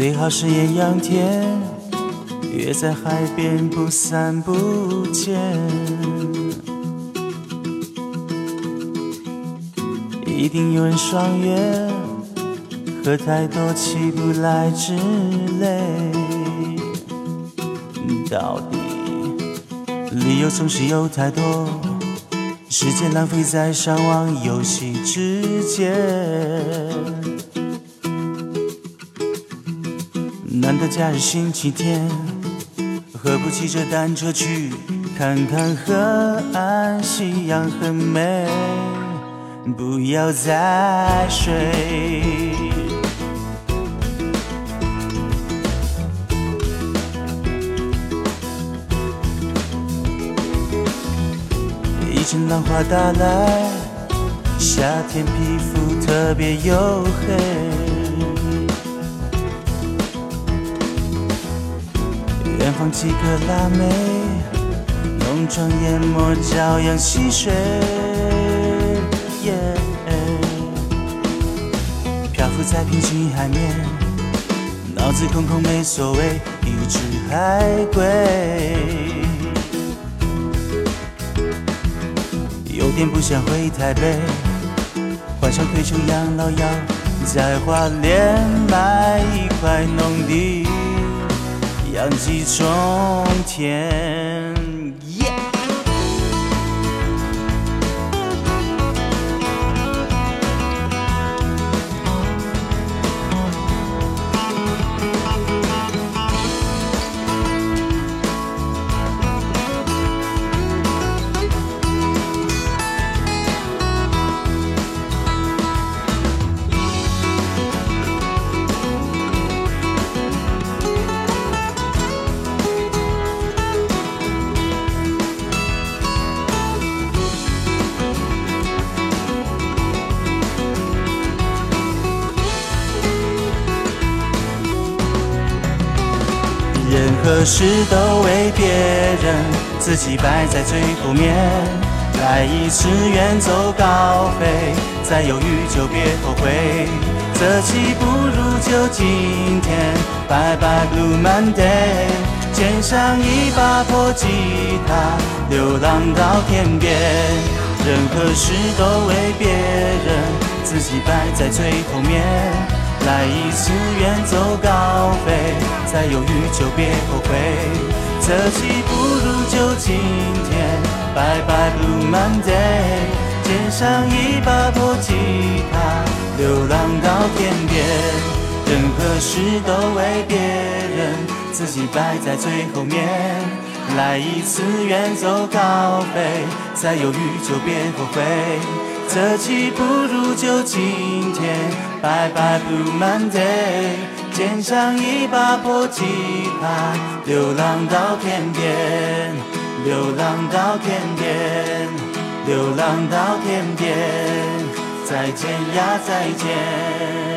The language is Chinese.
最好是艳阳天，约在海边不散不见。一定有人爽约，喝太多起不来之类。到底理由总是有太多，时间浪费在上网游戏之间。难得假日星期天，何不骑着单车去看看河岸，夕阳很美，不要再睡。一阵浪花打来，夏天皮肤特别黝黑。远方几个辣妹，浓妆艳抹，朝阳戏水。漂浮在平静海面，脑子空空没所谓，一只海龟。有点不想回台北，幻想退休养老要在花莲买一块农地，想起从前。何事都为别人，自己摆在最后面。来一次远走高飞，再犹豫就别后悔。择期不如就今天，Bye bye Blue Monday。肩上一把破吉他，流浪到天边。任何事都为别人，自己摆在最后面。来一次远走高飞，再犹豫就别后悔。择期不如就今天，Bye bye Blue Monday。肩上一把破吉他，流浪到天边。任何事都为别人，自己摆在最后面。来一次远走高飞，再犹豫就别后悔。择期不如就今天。Bye bye Blue Monday，肩上一把破吉他，流浪到天边，流浪到天边，流浪到天边，再见呀再见。